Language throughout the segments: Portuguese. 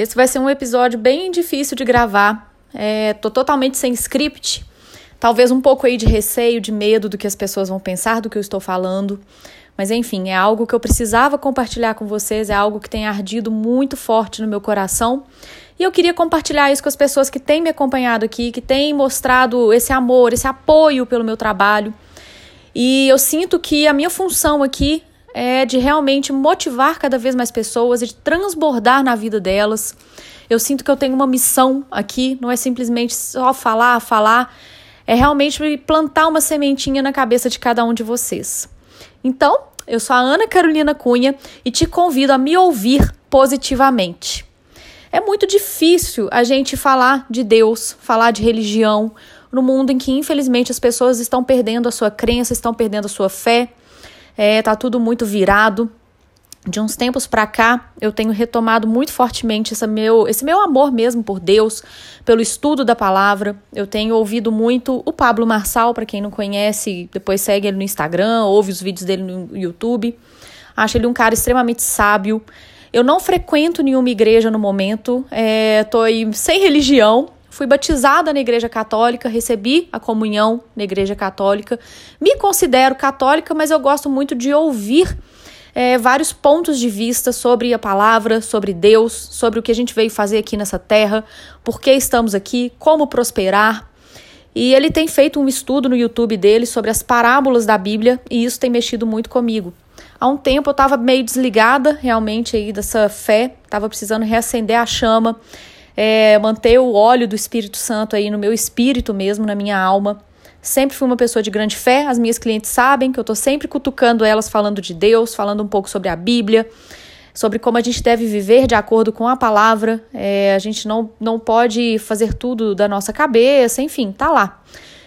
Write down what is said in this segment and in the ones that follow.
Esse vai ser um episódio bem difícil de gravar. É, tô totalmente sem script. Talvez um pouco aí de receio, de medo do que as pessoas vão pensar do que eu estou falando. Mas enfim, é algo que eu precisava compartilhar com vocês, é algo que tem ardido muito forte no meu coração. E eu queria compartilhar isso com as pessoas que têm me acompanhado aqui, que têm mostrado esse amor, esse apoio pelo meu trabalho. E eu sinto que a minha função aqui é de realmente motivar cada vez mais pessoas, de transbordar na vida delas. Eu sinto que eu tenho uma missão aqui, não é simplesmente só falar, falar, é realmente plantar uma sementinha na cabeça de cada um de vocês. Então, eu sou a Ana Carolina Cunha e te convido a me ouvir positivamente. É muito difícil a gente falar de Deus, falar de religião, no mundo em que, infelizmente, as pessoas estão perdendo a sua crença, estão perdendo a sua fé, é, tá tudo muito virado. De uns tempos para cá, eu tenho retomado muito fortemente esse meu, esse meu amor mesmo por Deus, pelo estudo da palavra. Eu tenho ouvido muito o Pablo Marçal, para quem não conhece, depois segue ele no Instagram, ouve os vídeos dele no YouTube. Acho ele um cara extremamente sábio. Eu não frequento nenhuma igreja no momento, é, tô aí sem religião, Fui batizada na Igreja Católica, recebi a comunhão na Igreja Católica. Me considero católica, mas eu gosto muito de ouvir é, vários pontos de vista sobre a palavra, sobre Deus, sobre o que a gente veio fazer aqui nessa terra, por que estamos aqui, como prosperar. E ele tem feito um estudo no YouTube dele sobre as parábolas da Bíblia e isso tem mexido muito comigo. Há um tempo eu estava meio desligada realmente aí dessa fé, estava precisando reacender a chama é, manter o óleo do Espírito Santo aí no meu espírito mesmo, na minha alma. Sempre fui uma pessoa de grande fé, as minhas clientes sabem que eu estou sempre cutucando elas falando de Deus, falando um pouco sobre a Bíblia, sobre como a gente deve viver de acordo com a palavra. É, a gente não, não pode fazer tudo da nossa cabeça, enfim, tá lá.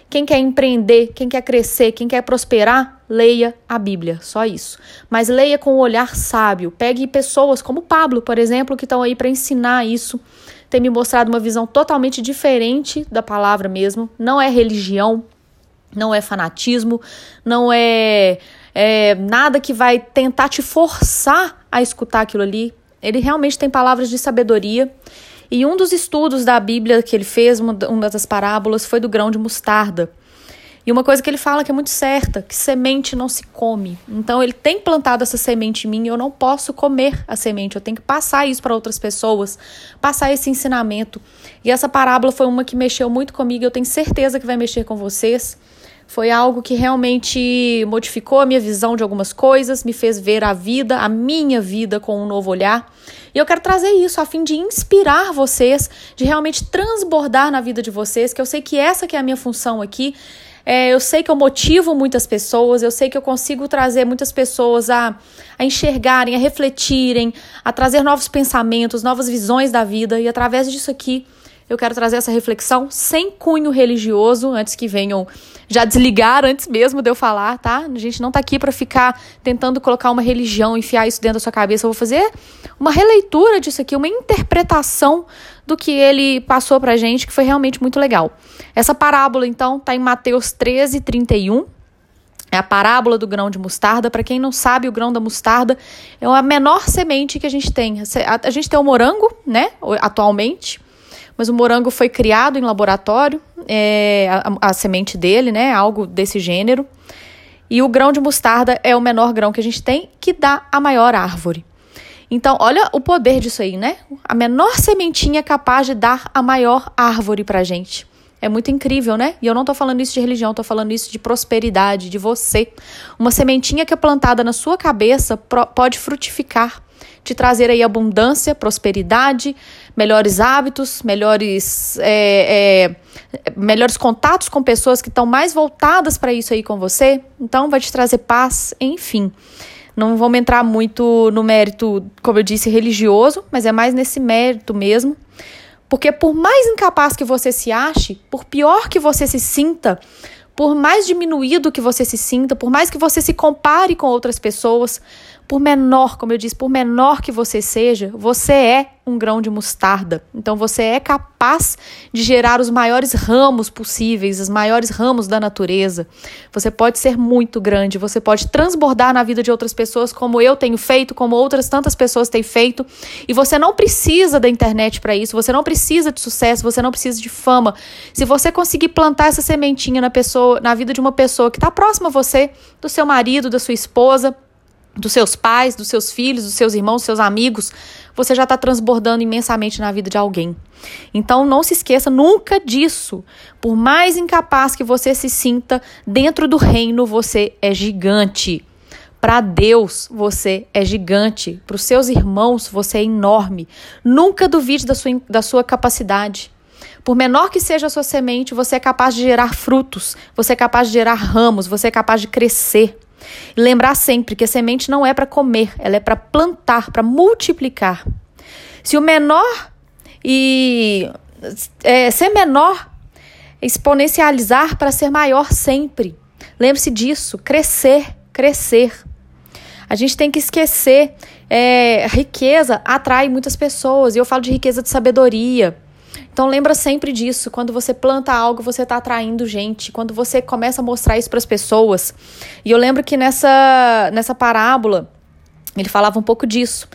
Quem quer empreender, quem quer crescer, quem quer prosperar, leia a Bíblia, só isso. Mas leia com um olhar sábio. Pegue pessoas como Pablo, por exemplo, que estão aí para ensinar isso tem me mostrado uma visão totalmente diferente da palavra mesmo. Não é religião, não é fanatismo, não é, é nada que vai tentar te forçar a escutar aquilo ali. Ele realmente tem palavras de sabedoria. E um dos estudos da Bíblia que ele fez, uma das parábolas, foi do grão de mostarda. E uma coisa que ele fala que é muito certa, que semente não se come. Então ele tem plantado essa semente em mim e eu não posso comer a semente, eu tenho que passar isso para outras pessoas, passar esse ensinamento. E essa parábola foi uma que mexeu muito comigo, eu tenho certeza que vai mexer com vocês. Foi algo que realmente modificou a minha visão de algumas coisas, me fez ver a vida, a minha vida com um novo olhar. E eu quero trazer isso a fim de inspirar vocês, de realmente transbordar na vida de vocês, que eu sei que essa que é a minha função aqui, é, eu sei que eu motivo muitas pessoas, eu sei que eu consigo trazer muitas pessoas a, a enxergarem, a refletirem, a trazer novos pensamentos, novas visões da vida, e através disso aqui eu quero trazer essa reflexão sem cunho religioso, antes que venham já desligar antes mesmo de eu falar, tá? A gente não tá aqui para ficar tentando colocar uma religião, enfiar isso dentro da sua cabeça. Eu vou fazer uma releitura disso aqui, uma interpretação do que ele passou pra gente, que foi realmente muito legal. Essa parábola, então, tá em Mateus 13, 31. É a parábola do grão de mostarda. Para quem não sabe, o grão da mostarda é a menor semente que a gente tem. A gente tem o morango, né, atualmente, mas o morango foi criado em laboratório, é, a, a, semente dele, né? Algo desse gênero. E o grão de mostarda é o menor grão que a gente tem, que dá a maior árvore. Então, olha o poder disso aí, né? A menor sementinha é capaz de dar a maior árvore pra gente. É muito incrível, né? E eu não tô falando isso de religião, tô falando isso de prosperidade, de você. Uma sementinha que é plantada na sua cabeça pode frutificar te trazer aí abundância, prosperidade, melhores hábitos, melhores, é, é, melhores contatos com pessoas que estão mais voltadas para isso aí com você. Então, vai te trazer paz, enfim. Não vamos entrar muito no mérito, como eu disse, religioso, mas é mais nesse mérito mesmo. Porque por mais incapaz que você se ache, por pior que você se sinta, por mais diminuído que você se sinta, por mais que você se compare com outras pessoas, Por menor, como eu disse, por menor que você seja, você é um grão de mostarda. Então você é capaz de gerar os maiores ramos possíveis, os maiores ramos da natureza. Você pode ser muito grande, você pode transbordar na vida de outras pessoas, como eu tenho feito, como outras tantas pessoas têm feito. E você não precisa da internet para isso, você não precisa de sucesso, você não precisa de fama. Se você conseguir plantar essa sementinha na pessoa, na vida de uma pessoa que está próxima a você, do seu marido, da sua esposa, dos seus pais, dos seus filhos, dos seus irmãos, dos seus amigos, você já está transbordando imensamente na vida de alguém. Então não se esqueça nunca disso. Por mais incapaz que você se sinta, dentro do reino você é gigante. Para Deus, você é gigante. Para os seus irmãos, você é enorme. Nunca duvide da sua, da sua capacidade. Por menor que seja a sua semente, você é capaz de gerar frutos, você é capaz de gerar ramos, você é capaz de crescer. E lembrar sempre que a semente não é para comer, ela é para plantar, para multiplicar. Se o menor e é, ser menor, exponencializar para ser maior sempre. Lembre-se disso, crescer, crescer. A gente tem que esquecer, é, riqueza atrai muitas pessoas, e eu falo de riqueza de sabedoria. Então lembra sempre disso. Quando você planta algo, você está atraindo gente. Quando você começa a mostrar isso para as pessoas. E eu lembro que nessa, nessa parábola ele falava um pouco disso.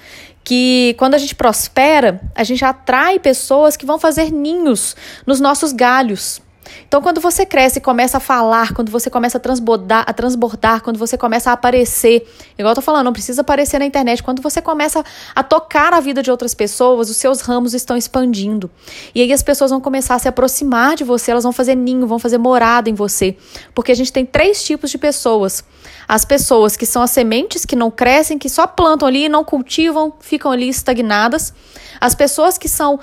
Que quando a gente prospera, a gente atrai pessoas que vão fazer ninhos nos nossos galhos. Então, quando você cresce e começa a falar, quando você começa a transbordar, a transbordar, quando você começa a aparecer, igual eu tô falando, não precisa aparecer na internet, quando você começa a tocar a vida de outras pessoas, os seus ramos estão expandindo. E aí as pessoas vão começar a se aproximar de você, elas vão fazer ninho, vão fazer morada em você. Porque a gente tem três tipos de pessoas. As pessoas que são as sementes que não crescem, que só plantam ali, não cultivam, ficam ali estagnadas. As pessoas que são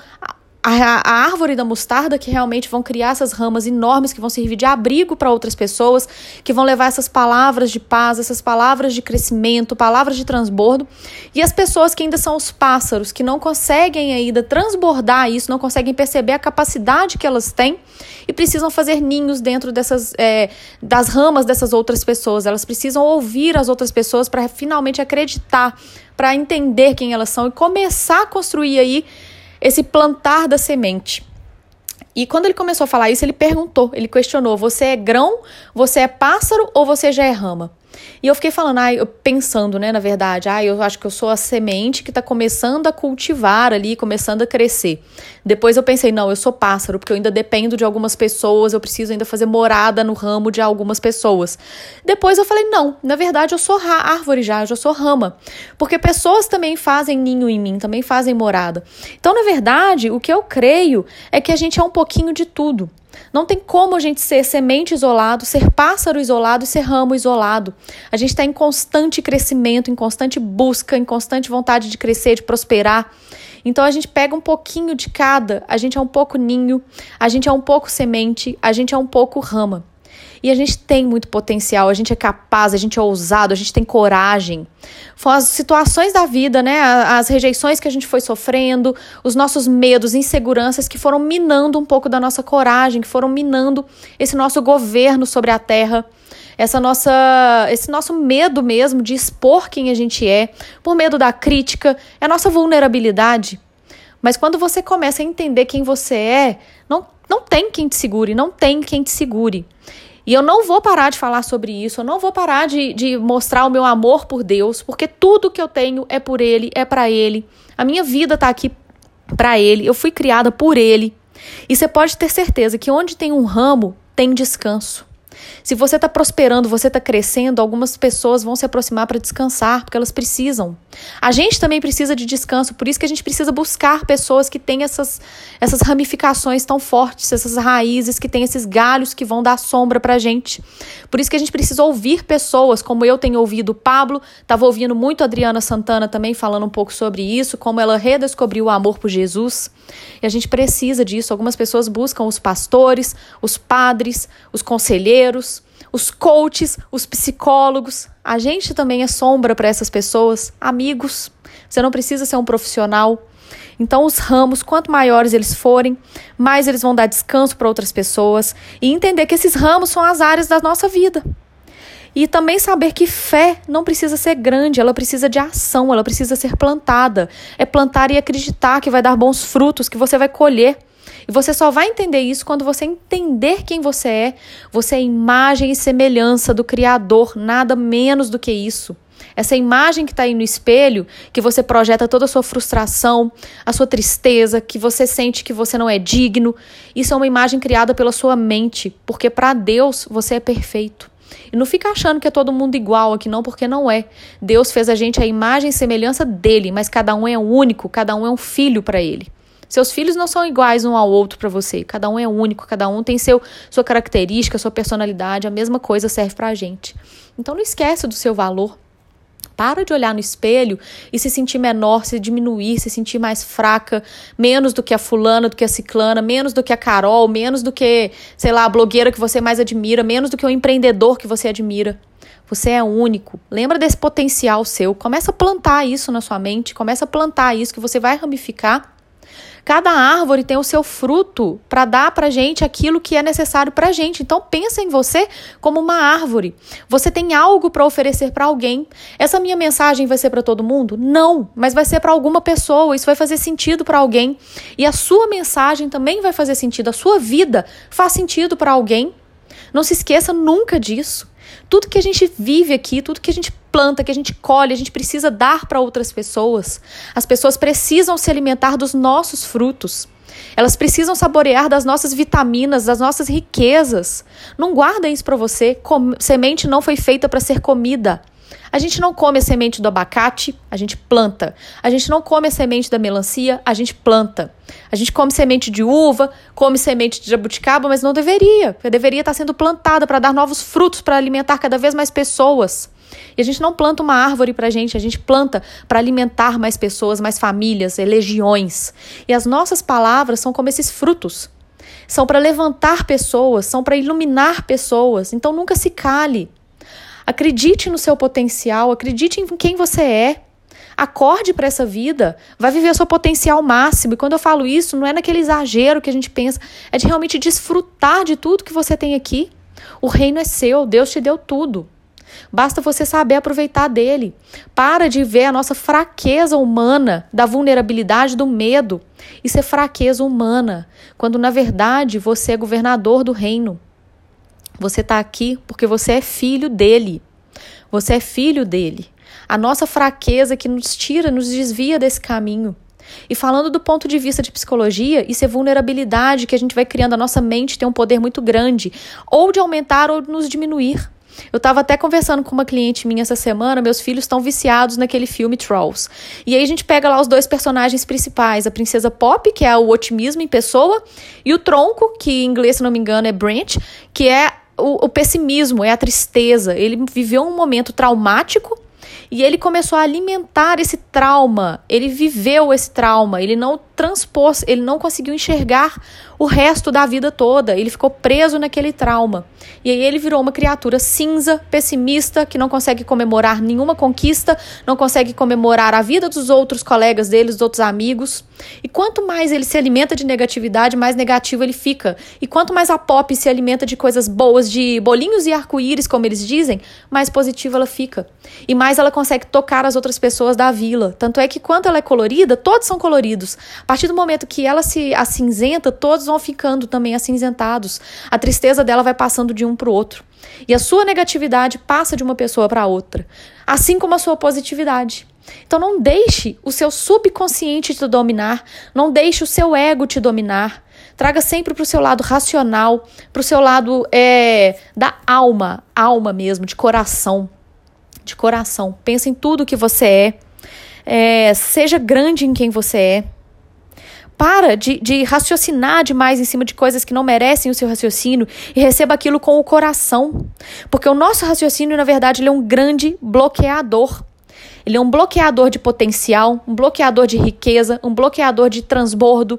a, a, árvore da mostarda que realmente vão criar essas ramas enormes que vão servir de abrigo para outras pessoas, que vão levar essas palavras de paz, essas palavras de crescimento, palavras de transbordo, e as pessoas que ainda são os pássaros, que não conseguem ainda transbordar isso, não conseguem perceber a capacidade que elas têm e precisam fazer ninhos dentro dessas é, das ramas dessas outras pessoas. Elas precisam ouvir as outras pessoas para finalmente acreditar, para entender quem elas são e começar a construir aí esse plantar da semente. E quando ele começou a falar isso, ele perguntou, ele questionou: você é grão, você é pássaro ou você já é rama? E eu fiquei falando, ah, eu pensando, né, na verdade, ah, eu acho que eu sou a semente que está começando a cultivar ali, começando a crescer. Depois eu pensei, não, eu sou pássaro, porque eu ainda dependo de algumas pessoas, eu preciso ainda fazer morada no ramo de algumas pessoas. Depois eu falei, não, na verdade eu sou árvore já, eu já sou rama. Porque pessoas também fazem ninho em mim, também fazem morada. Então, na verdade, o que eu creio é que a gente é um pouquinho de tudo. Não tem como a gente ser semente isolado, ser pássaro isolado e ser ramo isolado. A gente está em constante crescimento, em constante busca, em constante vontade de crescer, de prosperar. Então a gente pega um pouquinho de cada. A gente é um pouco ninho, a gente é um pouco semente, a gente é um pouco rama. E a gente tem muito potencial, a gente é capaz, a gente é ousado, a gente tem coragem. Foram as situações da vida, né? As rejeições que a gente foi sofrendo, os nossos medos, inseguranças que foram minando um pouco da nossa coragem, que foram minando esse nosso governo sobre a terra essa nossa, esse nosso medo mesmo de expor quem a gente é, por medo da crítica, é a nossa vulnerabilidade. Mas quando você começa a entender quem você é, não, não tem quem te segure, não tem quem te segure. E eu não vou parar de falar sobre isso, eu não vou parar de, de mostrar o meu amor por Deus, porque tudo que eu tenho é por Ele, é para Ele. A minha vida está aqui para Ele, eu fui criada por Ele. E você pode ter certeza que onde tem um ramo, tem descanso. Se você está prosperando, você está crescendo, algumas pessoas vão se aproximar para descansar, porque elas precisam. A gente também precisa de descanso, por isso que a gente precisa buscar pessoas que têm essas, essas ramificações tão fortes, essas raízes, que têm esses galhos que vão dar sombra para a gente. Por isso que a gente precisa ouvir pessoas, como eu tenho ouvido o Pablo, estava ouvindo muito a Adriana Santana também falando um pouco sobre isso, como ela redescobriu o amor por Jesus. E a gente precisa disso. Algumas pessoas buscam os pastores, os padres, os conselheiros, os coaches, os psicólogos. A gente também é sombra para essas pessoas, amigos. Você não precisa ser um profissional. Então, os ramos, quanto maiores eles forem, mais eles vão dar descanso para outras pessoas e entender que esses ramos são as áreas da nossa vida. E também saber que fé não precisa ser grande, ela precisa de ação, ela precisa ser plantada. É plantar e acreditar que vai dar bons frutos, que você vai colher. E você só vai entender isso quando você entender quem você é. Você é imagem e semelhança do Criador, nada menos do que isso. Essa imagem que está aí no espelho, que você projeta toda a sua frustração, a sua tristeza, que você sente que você não é digno, isso é uma imagem criada pela sua mente, porque para Deus você é perfeito. E não fica achando que é todo mundo igual aqui, não, porque não é. Deus fez a gente a imagem e semelhança dele, mas cada um é único, cada um é um filho para ele. Seus filhos não são iguais um ao outro para você. Cada um é único, cada um tem seu, sua característica, sua personalidade. A mesma coisa serve para a gente. Então não esquece do seu valor. Para de olhar no espelho e se sentir menor, se diminuir, se sentir mais fraca, menos do que a fulana, do que a ciclana, menos do que a Carol, menos do que, sei lá, a blogueira que você mais admira, menos do que o empreendedor que você admira. Você é único. Lembra desse potencial seu. Começa a plantar isso na sua mente, começa a plantar isso que você vai ramificar Cada árvore tem o seu fruto para dar para gente aquilo que é necessário para gente. Então pensa em você como uma árvore. Você tem algo para oferecer para alguém. Essa minha mensagem vai ser para todo mundo? Não, mas vai ser para alguma pessoa. Isso vai fazer sentido para alguém. E a sua mensagem também vai fazer sentido. A sua vida faz sentido para alguém. Não se esqueça nunca disso. Tudo que a gente vive aqui, tudo que a gente planta, que a gente colhe, a gente precisa dar para outras pessoas. As pessoas precisam se alimentar dos nossos frutos. Elas precisam saborear das nossas vitaminas, das nossas riquezas. Não guarda isso para você. Com semente não foi feita para ser comida. A gente não come a semente do abacate, a gente planta. A gente não come a semente da melancia, a gente planta. A gente come semente de uva, come semente de jabuticaba, mas não deveria. Deveria estar sendo plantada para dar novos frutos, para alimentar cada vez mais pessoas. E a gente não planta uma árvore para a gente, a gente planta para alimentar mais pessoas, mais famílias, legiões. E as nossas palavras são como esses frutos. São para levantar pessoas, são para iluminar pessoas. Então nunca se cale. Acredite no seu potencial, acredite em quem você é. Acorde para essa vida, vai viver o seu potencial máximo. E quando eu falo isso, não é naquele exagero que a gente pensa, é de realmente desfrutar de tudo que você tem aqui. O reino é seu, Deus te deu tudo. Basta você saber aproveitar dele. Para de ver a nossa fraqueza humana, da vulnerabilidade, do medo. Isso é fraqueza humana, quando na verdade você é governador do reino. Você está aqui porque você é filho dele. Você é filho dele. A nossa fraqueza que nos tira, nos desvia desse caminho. E falando do ponto de vista de psicologia, isso é vulnerabilidade que a gente vai criando. A nossa mente tem um poder muito grande, ou de aumentar ou de nos diminuir. Eu estava até conversando com uma cliente minha essa semana, meus filhos estão viciados naquele filme Trolls. E aí a gente pega lá os dois personagens principais, a princesa Pop, que é o otimismo em pessoa, e o tronco, que em inglês, se não me engano, é Branch, que é o, o pessimismo, é a tristeza. Ele viveu um momento traumático e ele começou a alimentar esse trauma. Ele viveu esse trauma, ele não transpôs, ele não conseguiu enxergar o resto da vida toda. Ele ficou preso naquele trauma. E aí ele virou uma criatura cinza, pessimista, que não consegue comemorar nenhuma conquista, não consegue comemorar a vida dos outros colegas dele, dos outros amigos. E quanto mais ele se alimenta de negatividade, mais negativo ele fica. E quanto mais a pop se alimenta de coisas boas, de bolinhos e arco-íris, como eles dizem, mais positiva ela fica. E mais ela consegue tocar as outras pessoas da vila. Tanto é que quando ela é colorida, todos são coloridos. A partir do momento que ela se acinzenta, todos vão ficando também acinzentados. A tristeza dela vai passando de um para o outro. E a sua negatividade passa de uma pessoa para outra, assim como a sua positividade. Então não deixe o seu subconsciente te dominar, não deixe o seu ego te dominar. Traga sempre para o seu lado racional, para o seu lado é, da alma, alma mesmo, de coração. De coração. Pensa em tudo que você é. é seja grande em quem você é. Para de, de raciocinar demais em cima de coisas que não merecem o seu raciocínio e receba aquilo com o coração. Porque o nosso raciocínio, na verdade, ele é um grande bloqueador. Ele é um bloqueador de potencial, um bloqueador de riqueza, um bloqueador de transbordo.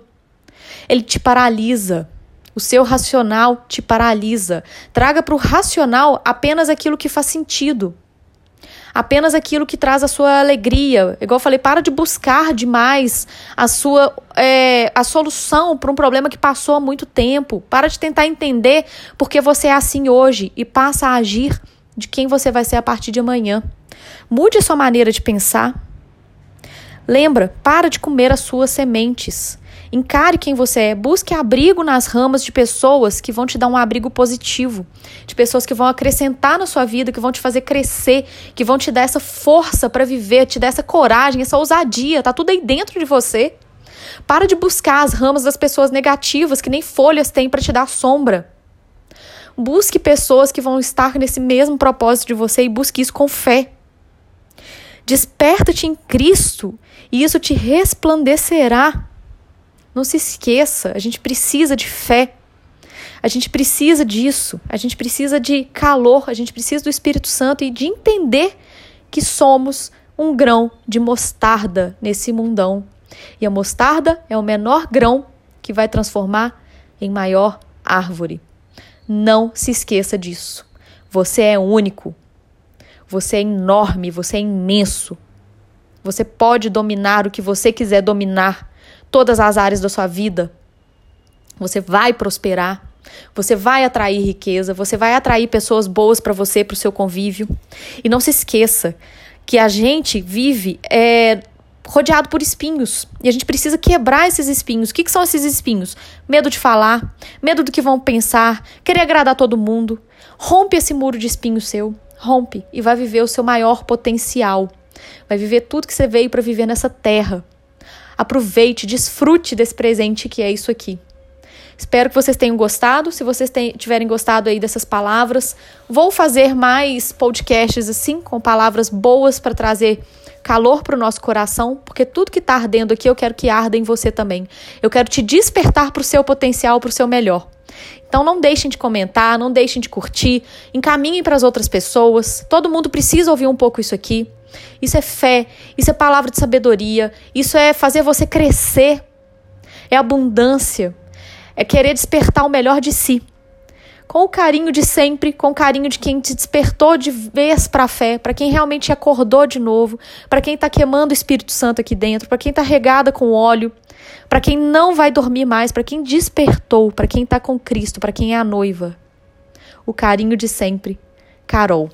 Ele te paralisa. O seu racional te paralisa. Traga para o racional apenas aquilo que faz sentido apenas aquilo que traz a sua alegria. Igual eu falei, para de buscar demais a sua é, a solução para um problema que passou há muito tempo. Para de tentar entender porque você é assim hoje e passa a agir de quem você vai ser a partir de amanhã. Mude a sua maneira de pensar. Lembra, para de comer as suas sementes. Encare quem você é. Busque abrigo nas ramas de pessoas que vão te dar um abrigo positivo, de pessoas que vão acrescentar na sua vida, que vão te fazer crescer, que vão te dar essa força para viver, te dar essa coragem, essa ousadia. Tá tudo aí dentro de você. Para de buscar as ramas das pessoas negativas que nem folhas têm para te dar sombra. Busque pessoas que vão estar nesse mesmo propósito de você e busque isso com fé. Desperta-te em Cristo e isso te resplandecerá. Não se esqueça, a gente precisa de fé. A gente precisa disso. A gente precisa de calor, a gente precisa do Espírito Santo e de entender que somos um grão de mostarda nesse mundão. E a mostarda é o menor grão que vai transformar em maior árvore. Não se esqueça disso. Você é único. Você é enorme, você é imenso. Você pode dominar o que você quiser dominar todas as áreas da sua vida. Você vai prosperar. Você vai atrair riqueza, você vai atrair pessoas boas para você, para o seu convívio. E não se esqueça que a gente vive é, rodeado por espinhos. E a gente precisa quebrar esses espinhos. O que, que são esses espinhos? Medo de falar, medo do que vão pensar, querer agradar todo mundo. Rompe esse muro de espinho seu. Rompe e vai viver o seu maior potencial. Vai viver tudo que você veio para viver nessa terra. Aproveite, desfrute desse presente que é isso aqui. Espero que vocês tenham gostado. Se vocês tiverem gostado aí dessas palavras, vou fazer mais podcasts assim, com palavras boas para trazer calor para o nosso coração, porque tudo que está ardendo aqui eu quero que arda em você também. Eu quero te despertar para o seu potencial, para o seu melhor. Então não deixem de comentar, não deixem de curtir, encaminhem para as outras pessoas. Todo mundo precisa ouvir um pouco isso aqui. Isso é fé, isso é palavra de sabedoria, isso é fazer você crescer, é abundância, é querer despertar o melhor de si. Com o carinho de sempre, com o carinho de quem te despertou de vez para a fé, para quem realmente acordou de novo, para quem está queimando o Espírito Santo aqui dentro, para quem está regada com óleo, para quem não vai dormir mais, para quem despertou, para quem está com Cristo, para quem é a noiva. O carinho de sempre, Carol.